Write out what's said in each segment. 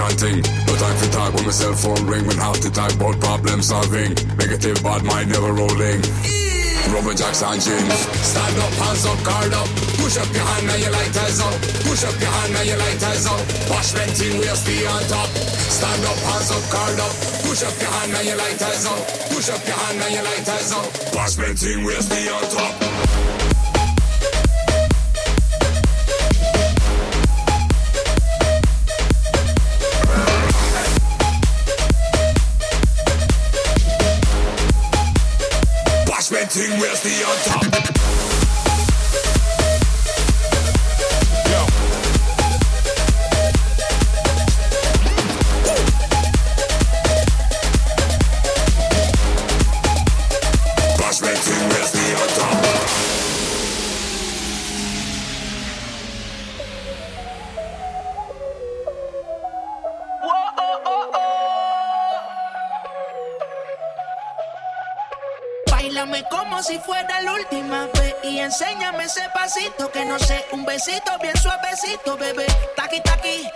chanting. No time to talk when my cell phone ring. When half the talk about problem solving. Negative bad mind never rolling. Rubber jacks and jeans. Stand up, hands up, guard up. Push up your hand and your lighters up. Push up your hand and your lighters up. Wash venting, we'll stay on top. Stand up, hands up, guard up. Push up your hand and your lighters up. Push up your hand and your lighters up. Wash venting, we'll stay on top. Thing, where's the on top? Besito bien suavecito, bebé. Taqui, taqui,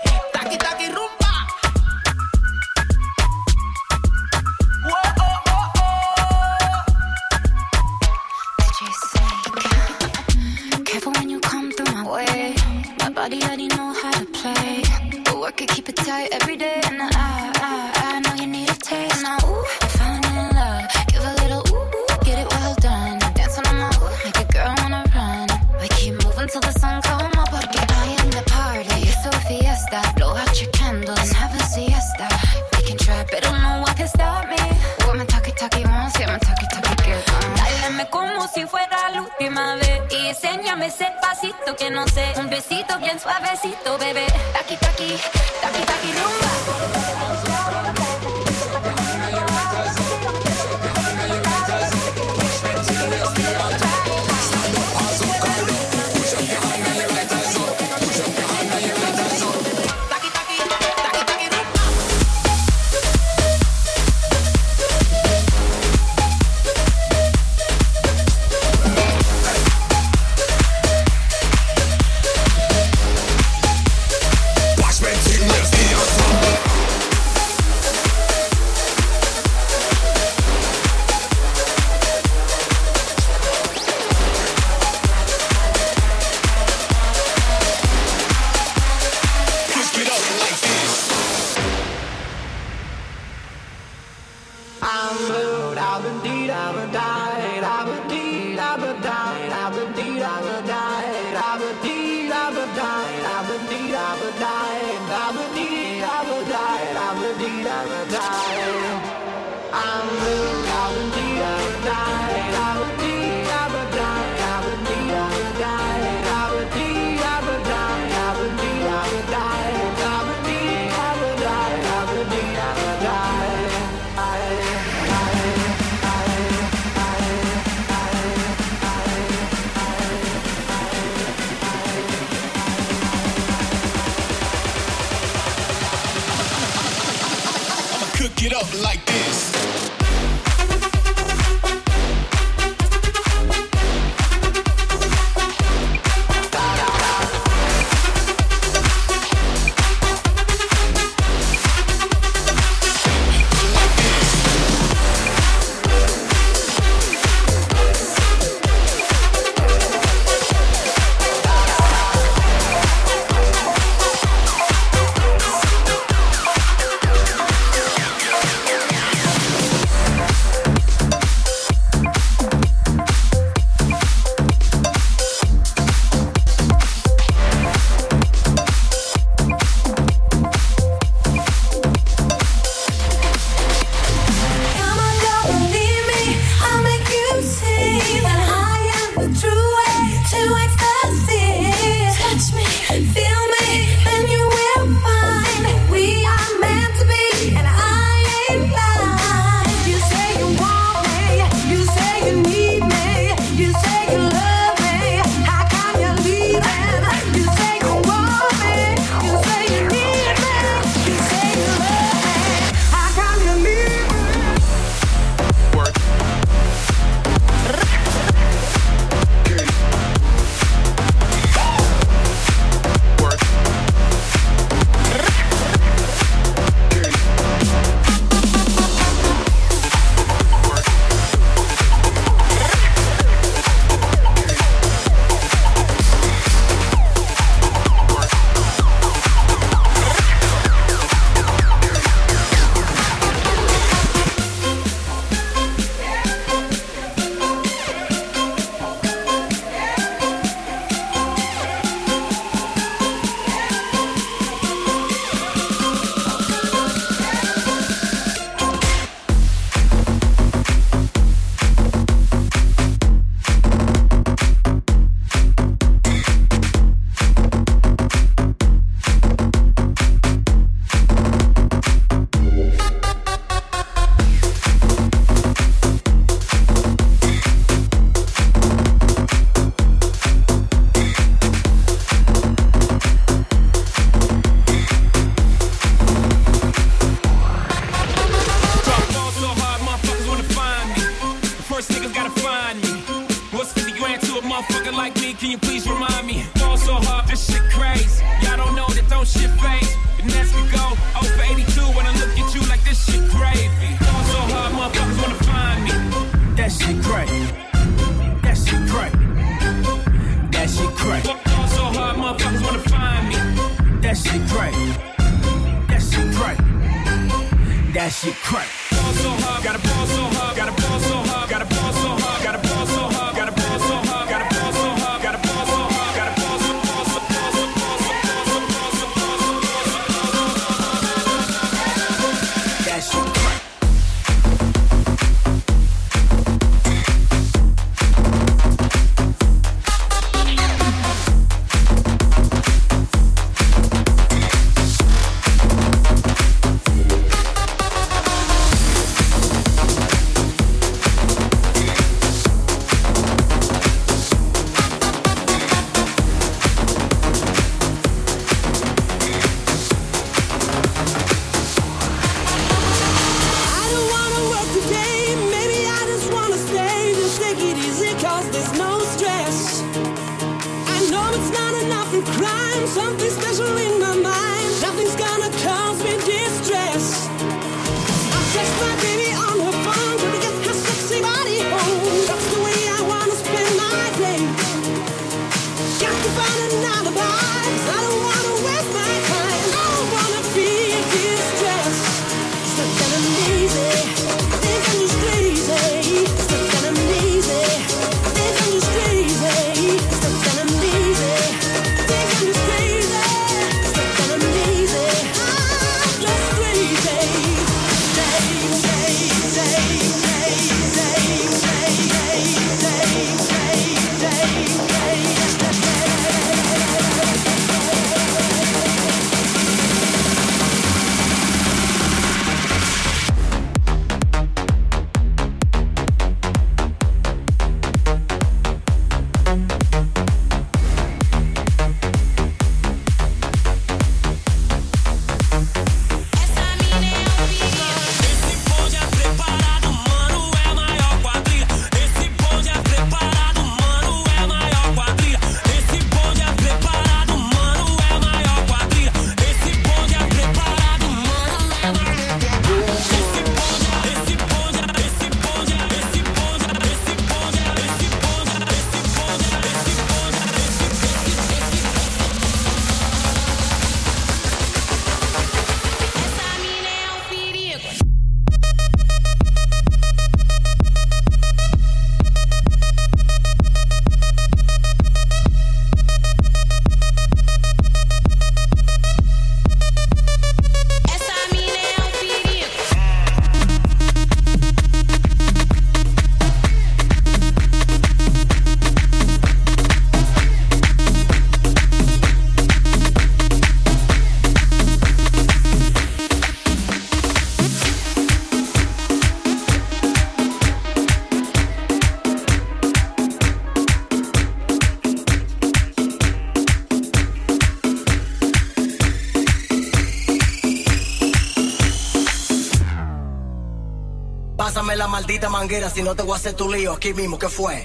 Dame la maldita manguera si no te voy a hacer tu lío aquí mismo, ¿qué fue?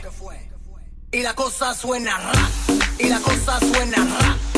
Y la cosa suena ra, y la cosa suena ra.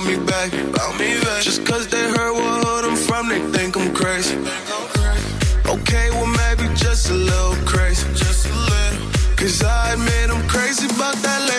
want me back. Just cause they heard what hood I'm from, they think I'm crazy. Okay, well, maybe just a little crazy. Cause I admit I'm crazy about that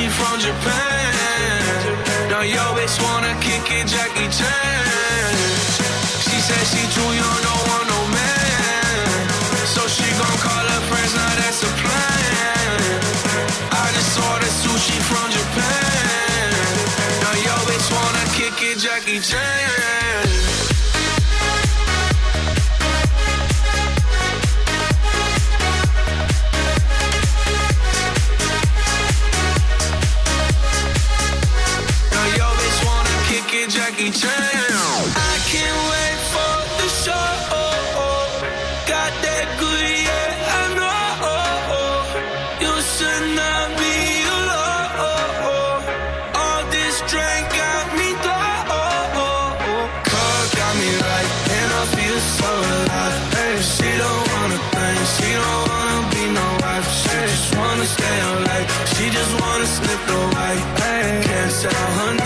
she from Japan. Now you bitch wanna kick it, Jackie Chan. She said she too young, don't want no man. So she gon' call her friends, now that's a plan. I just ordered sushi from Japan. Now you bitch wanna kick it, Jackie Chan.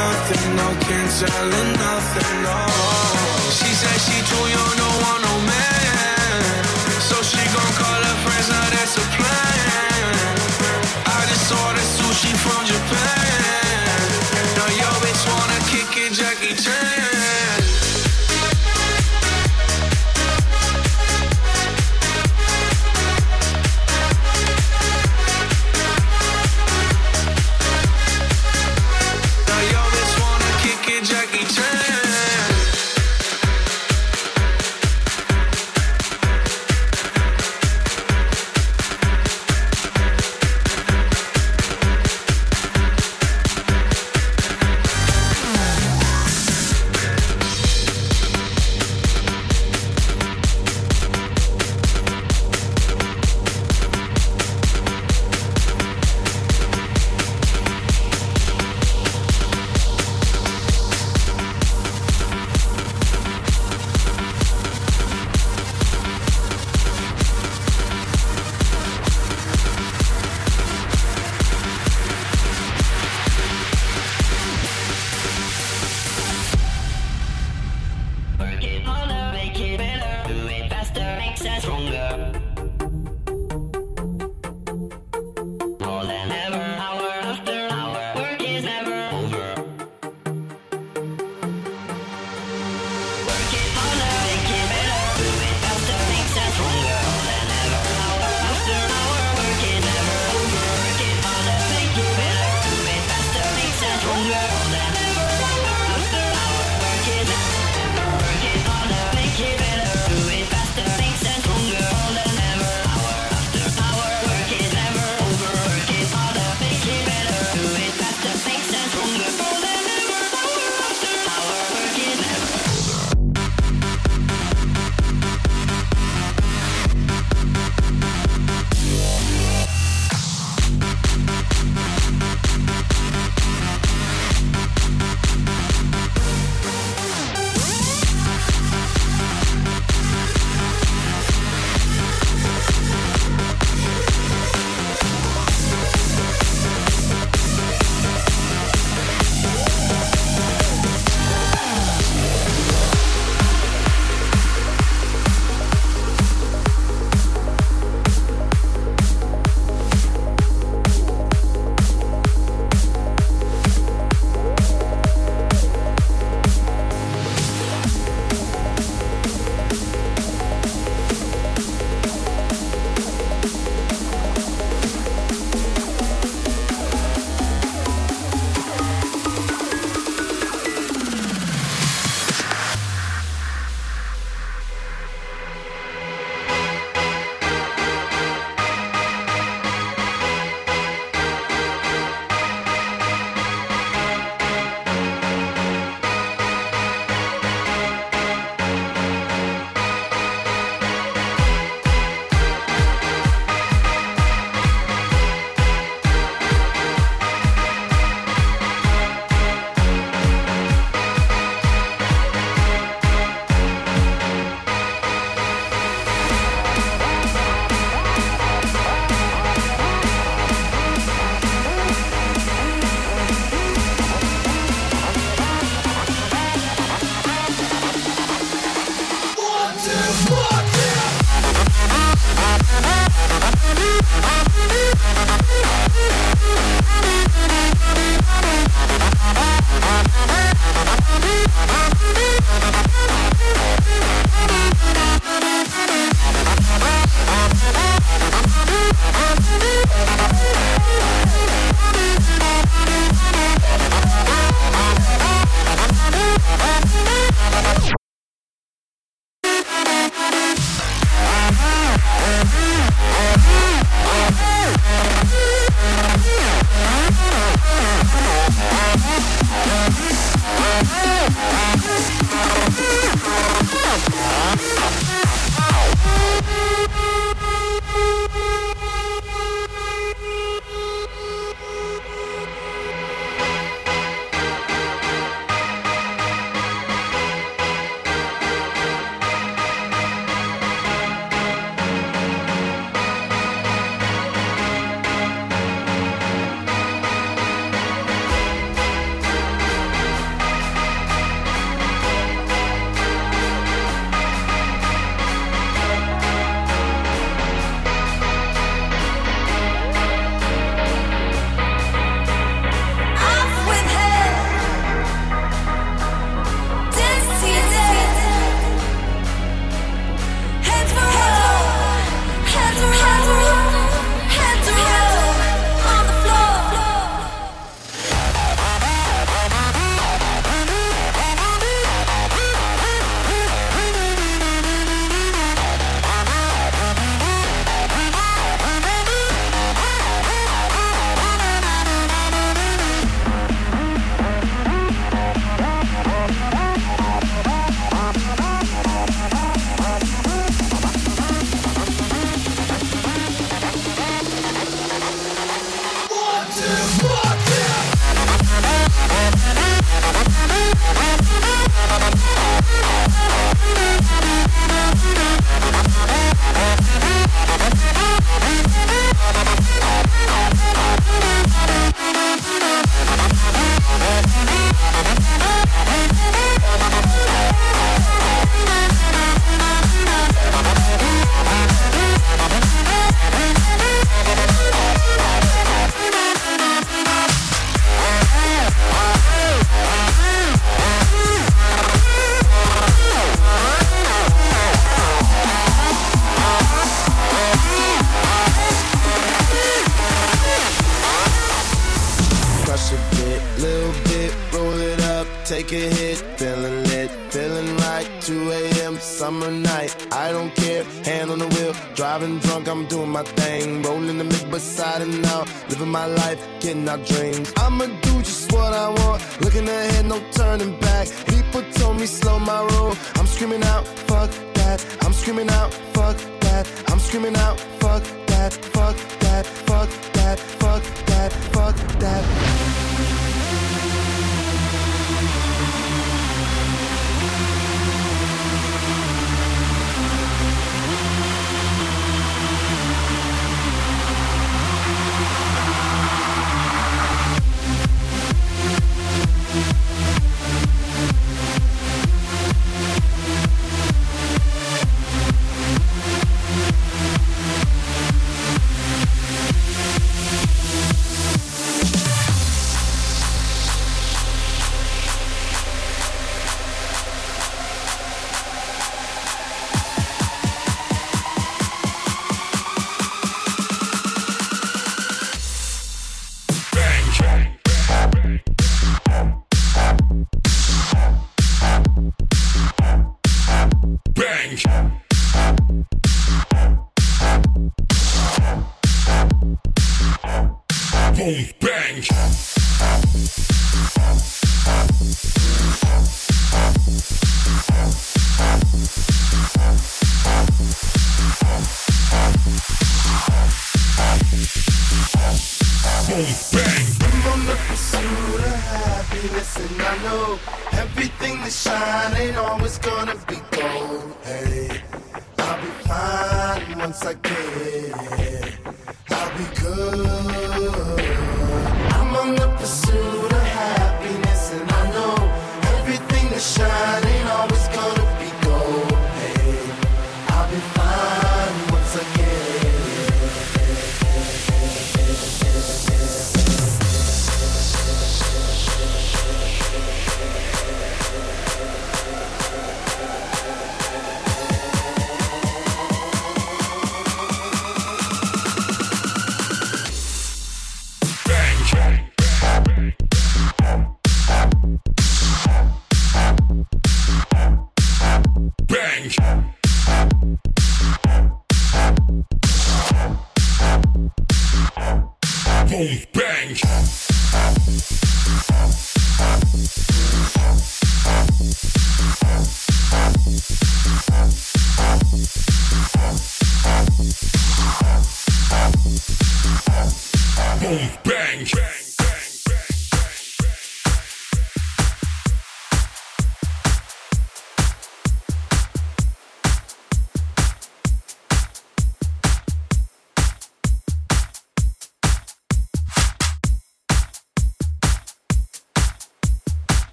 nothing, no, can't tell her nothing, no. She said she too young, don't want no man. So she gon' call her friends, now that's a plan.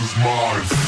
Is mine.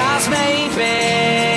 Because maybe